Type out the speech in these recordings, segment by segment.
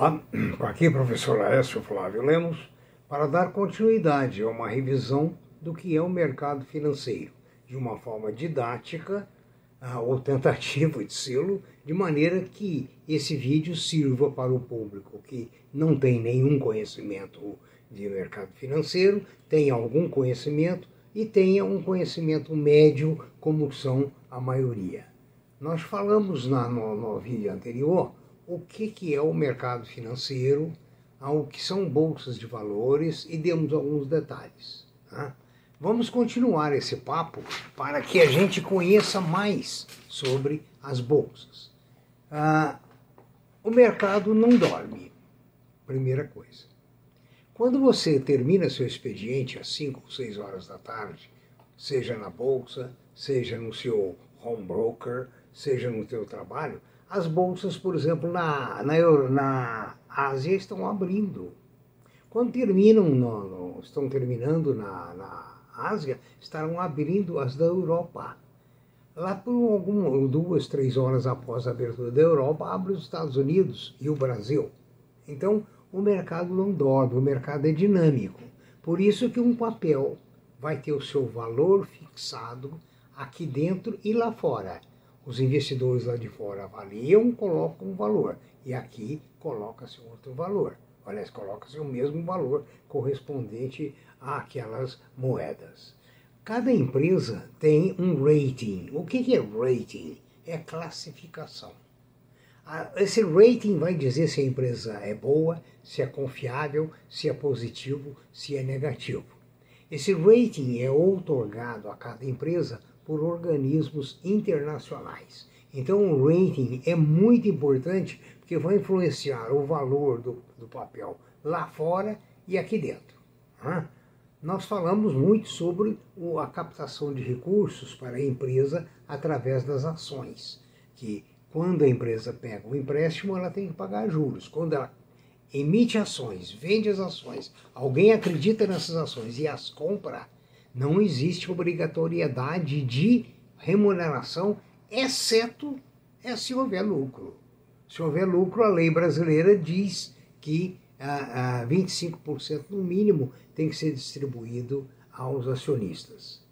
Olá, aqui professor Laércio Flávio Lemos para dar continuidade a uma revisão do que é o mercado financeiro, de uma forma didática ah, ou tentativa de sê-lo, de maneira que esse vídeo sirva para o público que não tem nenhum conhecimento de mercado financeiro, tenha algum conhecimento e tenha um conhecimento médio, como são a maioria. Nós falamos na, no, no vídeo anterior o que, que é o mercado financeiro, o que são bolsas de valores e demos alguns detalhes. Tá? Vamos continuar esse papo para que a gente conheça mais sobre as bolsas. Ah, o mercado não dorme, primeira coisa. Quando você termina seu expediente às 5 ou 6 horas da tarde, seja na bolsa, seja no seu home broker, seja no seu trabalho, as bolsas, por exemplo, na, na, na Ásia estão abrindo. Quando terminam, no, no, estão terminando na, na Ásia, estarão abrindo as da Europa. Lá por algum, duas, três horas após a abertura da Europa, abre os Estados Unidos e o Brasil. Então, o mercado não dorme, o mercado é dinâmico. Por isso que um papel vai ter o seu valor fixado aqui dentro e lá fora os investidores lá de fora avaliam, colocam um valor. E aqui coloca-se outro valor. Aliás, coloca-se o mesmo valor correspondente àquelas moedas. Cada empresa tem um rating. O que é rating? É classificação. Esse rating vai dizer se a empresa é boa, se é confiável, se é positivo, se é negativo. Esse rating é outorgado a cada empresa por organismos internacionais. Então, o rating é muito importante porque vai influenciar o valor do, do papel lá fora e aqui dentro. Né? Nós falamos muito sobre a captação de recursos para a empresa através das ações, que quando a empresa pega um empréstimo, ela tem que pagar juros. Quando ela emite ações, vende as ações, alguém acredita nessas ações e as compra, não existe obrigatoriedade de remuneração, exceto é se houver lucro. Se houver lucro, a lei brasileira diz que ah, ah, 25% no mínimo tem que ser distribuído aos acionistas.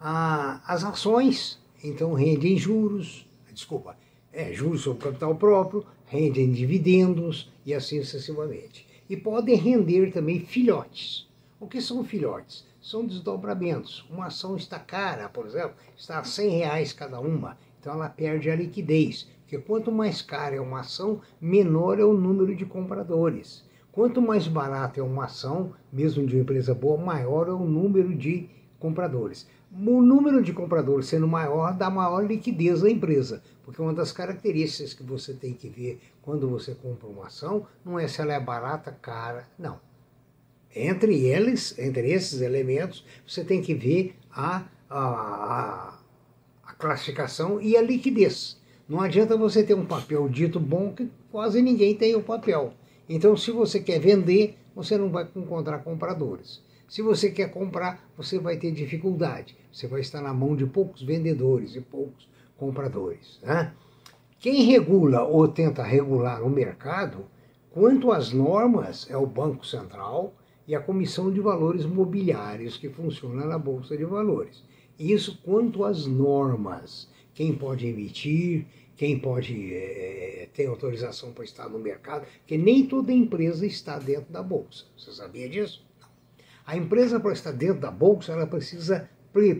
Ah, as ações, então, rendem juros, desculpa, é, juros sobre capital próprio, rendem dividendos e assim sucessivamente. E podem render também filhotes. O que são filhotes? São desdobramentos. Uma ação está cara, por exemplo, está a 100 reais cada uma, então ela perde a liquidez. Porque quanto mais cara é uma ação, menor é o número de compradores. Quanto mais barata é uma ação, mesmo de uma empresa boa, maior é o número de compradores. O número de compradores sendo maior, dá maior liquidez à empresa, porque uma das características que você tem que ver quando você compra uma ação não é se ela é barata, cara, não. Entre eles, entre esses elementos, você tem que ver a, a, a classificação e a liquidez. Não adianta você ter um papel dito bom que quase ninguém tem o papel. Então, se você quer vender, você não vai encontrar compradores. Se você quer comprar, você vai ter dificuldade. Você vai estar na mão de poucos vendedores e poucos compradores. Né? Quem regula ou tenta regular o mercado, quanto às normas, é o Banco Central e a Comissão de Valores Mobiliários, que funciona na Bolsa de Valores. Isso quanto às normas. Quem pode emitir, quem pode é, ter autorização para estar no mercado, porque nem toda empresa está dentro da Bolsa. Você sabia disso? A empresa, para estar dentro da Bolsa, ela precisa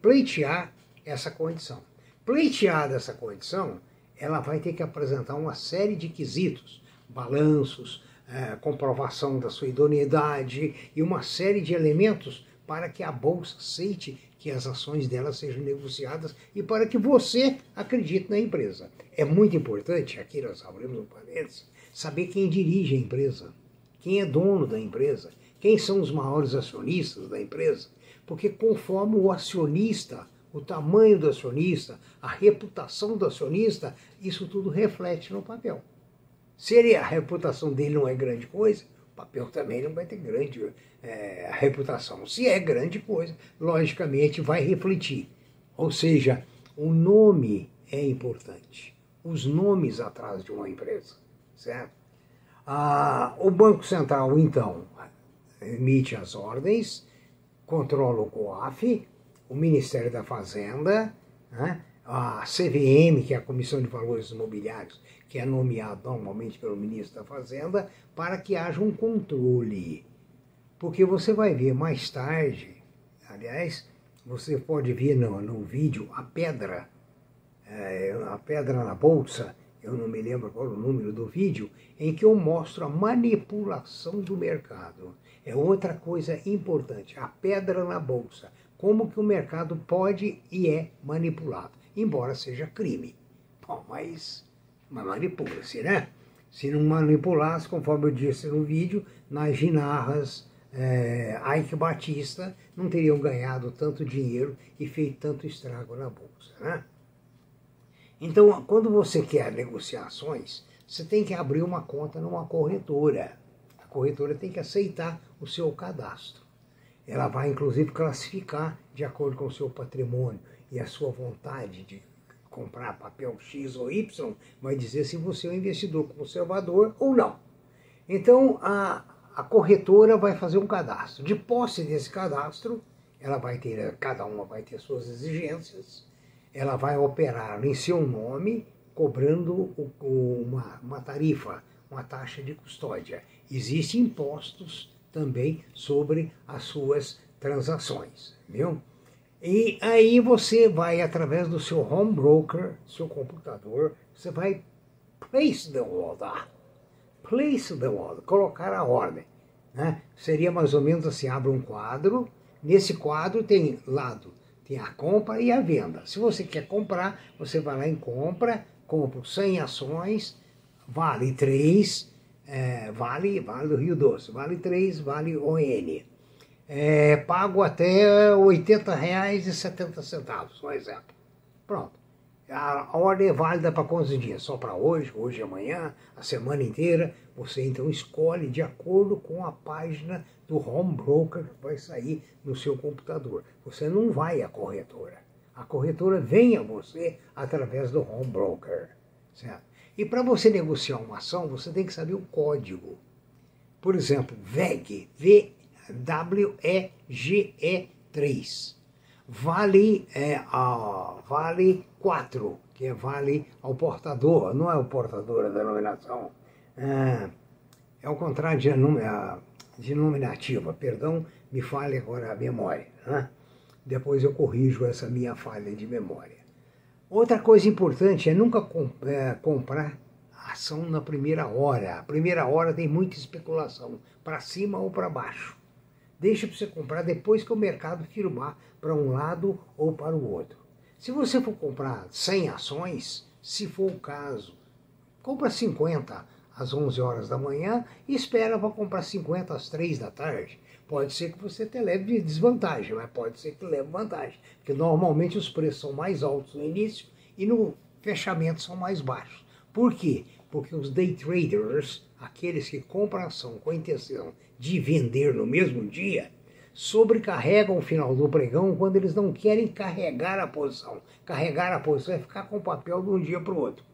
pleitear essa condição. Pleiteada essa condição, ela vai ter que apresentar uma série de quesitos, balanços, é, comprovação da sua idoneidade e uma série de elementos para que a bolsa aceite que as ações dela sejam negociadas e para que você acredite na empresa. É muito importante, aqui nós abrimos um parênteses, saber quem dirige a empresa, quem é dono da empresa, quem são os maiores acionistas da empresa, porque conforme o acionista, o tamanho do acionista, a reputação do acionista, isso tudo reflete no papel. Se ele, a reputação dele não é grande coisa, o papel também não vai ter grande é, reputação. Se é grande coisa, logicamente vai refletir. Ou seja, o nome é importante. Os nomes atrás de uma empresa, certo? Ah, o Banco Central, então, emite as ordens, controla o COAF, o Ministério da Fazenda, né? A CVM, que é a Comissão de Valores Imobiliários, que é nomeada normalmente pelo ministro da Fazenda, para que haja um controle. Porque você vai ver mais tarde, aliás, você pode ver no, no vídeo a pedra, é, a pedra na bolsa, eu não me lembro qual o número do vídeo, em que eu mostro a manipulação do mercado. É outra coisa importante, a pedra na bolsa. Como que o mercado pode e é manipulado, embora seja crime. Bom, mas, mas manipula-se, né? Se não manipulasse, conforme eu disse no vídeo, nas ginarras, é, Ike Batista não teriam ganhado tanto dinheiro e feito tanto estrago na bolsa, né? Então, quando você quer negociações, você tem que abrir uma conta numa corretora. A corretora tem que aceitar o seu cadastro. Ela vai, inclusive, classificar de acordo com o seu patrimônio e a sua vontade de comprar papel X ou Y, vai dizer se você é um investidor conservador ou não. Então, a, a corretora vai fazer um cadastro. De posse desse cadastro, ela vai ter, cada uma vai ter suas exigências, ela vai operar em seu nome, cobrando uma, uma tarifa, uma taxa de custódia. Existem impostos também sobre as suas transações, viu? E aí você vai, através do seu home broker, seu computador, você vai place the order. Place the order, colocar a ordem. Né? Seria mais ou menos assim, abre um quadro, nesse quadro tem lado tem a compra e a venda. Se você quer comprar, você vai lá em compra, compra 100 ações, vale 3, é, vale, vale do Rio Doce, vale 3, vale ON. É, pago até R$ 80,70, um exemplo. Pronto. A ordem é válida para quantos dias? Só para hoje, hoje e amanhã, a semana inteira. Você então escolhe de acordo com a página do home broker que vai sair no seu computador. Você não vai à corretora. A corretora vem a você através do home broker. Certo? E para você negociar uma ação, você tem que saber o código. Por exemplo, VEG, V-W-E-G-E-3. Vale, é, a, vale 4, que é vale ao portador, não é o portador a denominação. É, é o contrário de a, denominativa, perdão, me fale agora a memória. Né? Depois eu corrijo essa minha falha de memória. Outra coisa importante é nunca comp é, comprar ação na primeira hora. A primeira hora tem muita especulação, para cima ou para baixo. Deixa para você comprar depois que o mercado firmar para um lado ou para o outro. Se você for comprar 100 ações, se for o caso, compra 50 às 11 horas da manhã e espera para comprar 50 às 3 da tarde. Pode ser que você te leve desvantagem, mas pode ser que leve vantagem, porque normalmente os preços são mais altos no início e no fechamento são mais baixos. Por quê? Porque os day traders, aqueles que compram ação com a intenção de vender no mesmo dia, sobrecarregam o final do pregão quando eles não querem carregar a posição. Carregar a posição é ficar com o papel de um dia para o outro.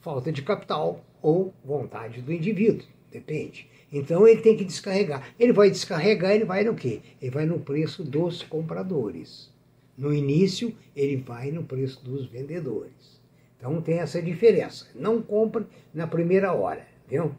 Falta de capital, ou vontade do indivíduo, depende. Então ele tem que descarregar. Ele vai descarregar, ele vai no quê? Ele vai no preço dos compradores. No início, ele vai no preço dos vendedores. Então tem essa diferença. Não compre na primeira hora, viu?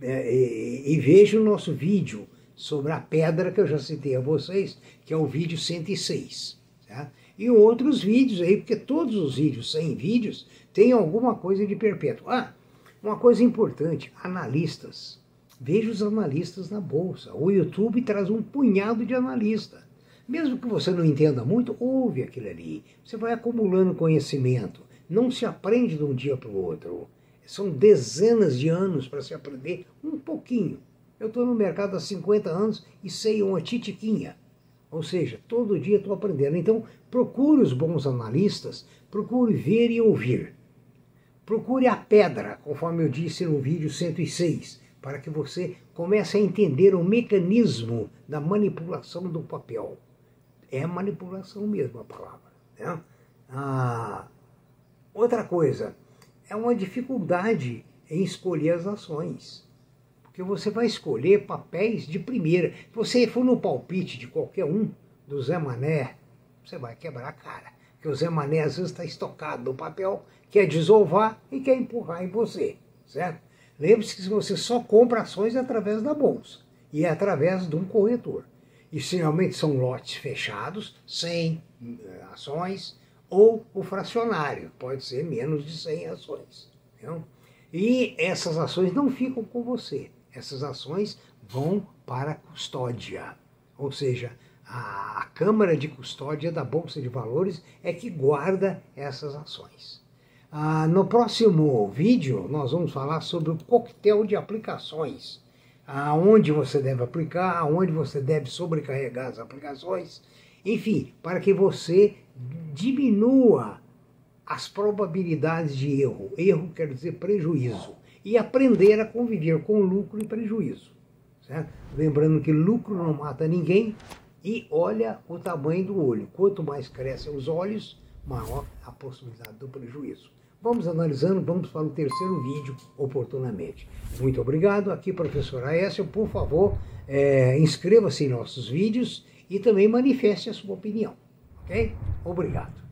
É, e, e veja o nosso vídeo sobre a pedra que eu já citei a vocês, que é o vídeo 106. Tá? E outros vídeos aí, porque todos os vídeos, 100 vídeos, têm alguma coisa de perpétuo. Ah, uma coisa importante, analistas. Veja os analistas na bolsa. O YouTube traz um punhado de analistas. Mesmo que você não entenda muito, ouve aquilo ali. Você vai acumulando conhecimento. Não se aprende de um dia para o outro. São dezenas de anos para se aprender um pouquinho. Eu estou no mercado há 50 anos e sei uma titiquinha. Ou seja, todo dia estou aprendendo. Então, procure os bons analistas, procure ver e ouvir. Procure a pedra, conforme eu disse no vídeo 106, para que você comece a entender o mecanismo da manipulação do papel. É manipulação mesmo a palavra. Né? Ah, outra coisa, é uma dificuldade em escolher as ações. Porque você vai escolher papéis de primeira. Se você for no palpite de qualquer um, do Zé Mané, você vai quebrar a cara. Porque o Zé Mané às vezes está estocado no papel, quer desovar e quer empurrar em você, certo? Lembre-se que você só compra ações através da bolsa e é através de um corretor. E geralmente são lotes fechados, 100 eh, ações, ou o fracionário, pode ser menos de 100 ações. Entendeu? E essas ações não ficam com você, essas ações vão para a custódia, ou seja, a, a Câmara de Custódia da Bolsa de Valores é que guarda essas ações. Ah, no próximo vídeo, nós vamos falar sobre o coquetel de aplicações. Aonde você deve aplicar, aonde você deve sobrecarregar as aplicações. Enfim, para que você diminua as probabilidades de erro. Erro quer dizer prejuízo. E aprender a conviver com lucro e prejuízo. Certo? Lembrando que lucro não mata ninguém e olha o tamanho do olho. Quanto mais crescem os olhos, maior a possibilidade do prejuízo. Vamos analisando, vamos para o terceiro vídeo oportunamente. Muito obrigado. Aqui, professor Aécio, por favor, é, inscreva-se em nossos vídeos e também manifeste a sua opinião. Ok? Obrigado.